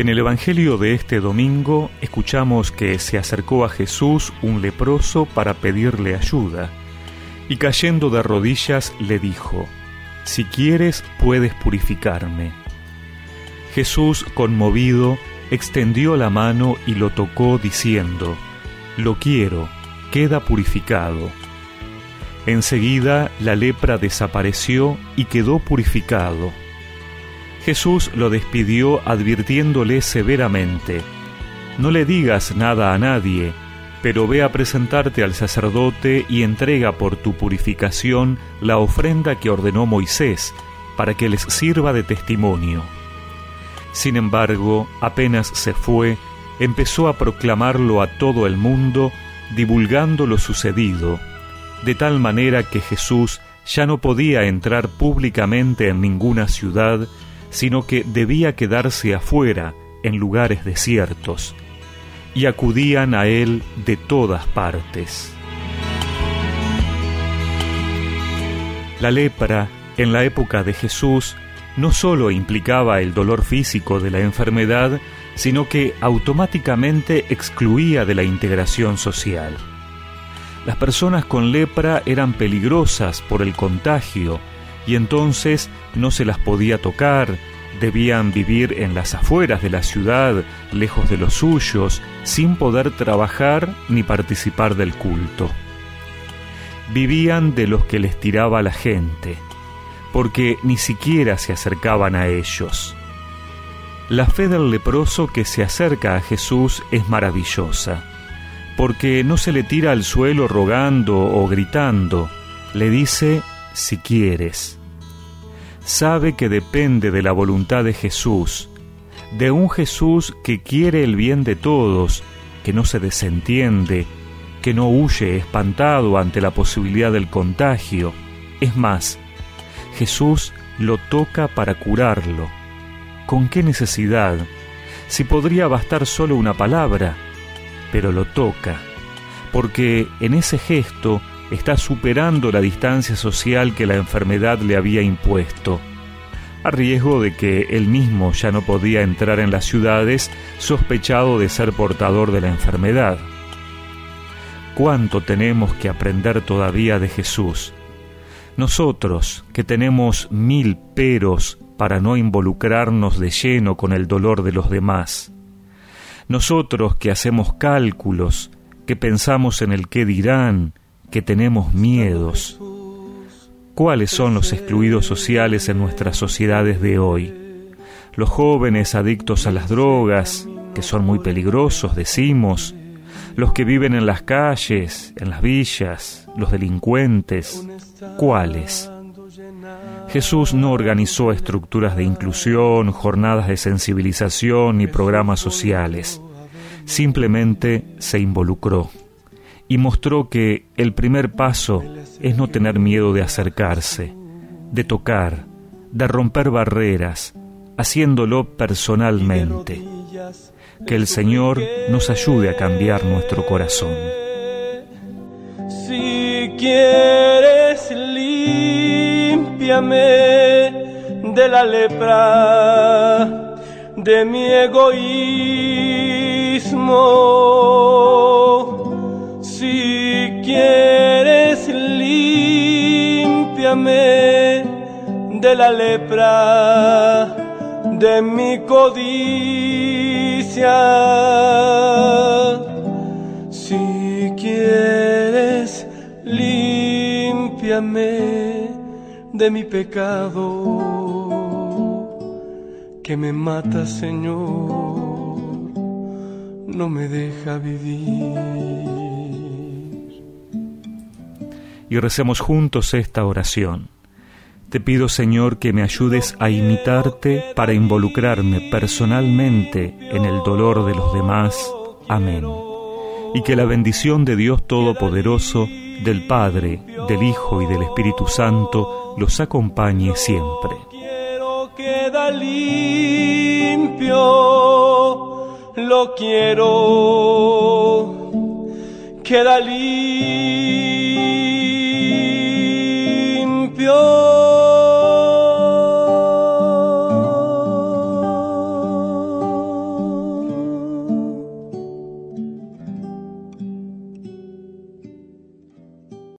En el Evangelio de este domingo escuchamos que se acercó a Jesús un leproso para pedirle ayuda, y cayendo de rodillas le dijo, Si quieres puedes purificarme. Jesús, conmovido, extendió la mano y lo tocó diciendo, Lo quiero, queda purificado. Enseguida la lepra desapareció y quedó purificado. Jesús lo despidió advirtiéndole severamente, No le digas nada a nadie, pero ve a presentarte al sacerdote y entrega por tu purificación la ofrenda que ordenó Moisés, para que les sirva de testimonio. Sin embargo, apenas se fue, empezó a proclamarlo a todo el mundo, divulgando lo sucedido, de tal manera que Jesús ya no podía entrar públicamente en ninguna ciudad, sino que debía quedarse afuera, en lugares desiertos, y acudían a él de todas partes. La lepra, en la época de Jesús, no sólo implicaba el dolor físico de la enfermedad, sino que automáticamente excluía de la integración social. Las personas con lepra eran peligrosas por el contagio y entonces no se las podía tocar, debían vivir en las afueras de la ciudad, lejos de los suyos, sin poder trabajar ni participar del culto. Vivían de los que les tiraba la gente porque ni siquiera se acercaban a ellos. La fe del leproso que se acerca a Jesús es maravillosa, porque no se le tira al suelo rogando o gritando, le dice si quieres. Sabe que depende de la voluntad de Jesús, de un Jesús que quiere el bien de todos, que no se desentiende, que no huye espantado ante la posibilidad del contagio. Es más, Jesús lo toca para curarlo. ¿Con qué necesidad? Si podría bastar solo una palabra, pero lo toca, porque en ese gesto está superando la distancia social que la enfermedad le había impuesto, a riesgo de que él mismo ya no podía entrar en las ciudades sospechado de ser portador de la enfermedad. ¿Cuánto tenemos que aprender todavía de Jesús? Nosotros, que tenemos mil peros para no involucrarnos de lleno con el dolor de los demás. Nosotros que hacemos cálculos, que pensamos en el qué dirán, que tenemos miedos. ¿Cuáles son los excluidos sociales en nuestras sociedades de hoy? Los jóvenes adictos a las drogas, que son muy peligrosos, decimos, los que viven en las calles, en las villas, los delincuentes, ¿cuáles? Jesús no organizó estructuras de inclusión, jornadas de sensibilización ni programas sociales. Simplemente se involucró y mostró que el primer paso es no tener miedo de acercarse, de tocar, de romper barreras, haciéndolo personalmente que el Señor nos ayude a cambiar nuestro corazón. Si quieres, limpiame de la lepra, de mi egoísmo. De la lepra, de mi codicia si quieres, limpiame de mi pecado que me mata, Señor, no me deja vivir. Y recemos juntos esta oración. Te pido, Señor, que me ayudes a imitarte para involucrarme personalmente en el dolor de los demás. Amén. Y que la bendición de Dios Todopoderoso, del Padre, del Hijo y del Espíritu Santo los acompañe siempre. Quiero queda limpio, lo quiero, queda limpio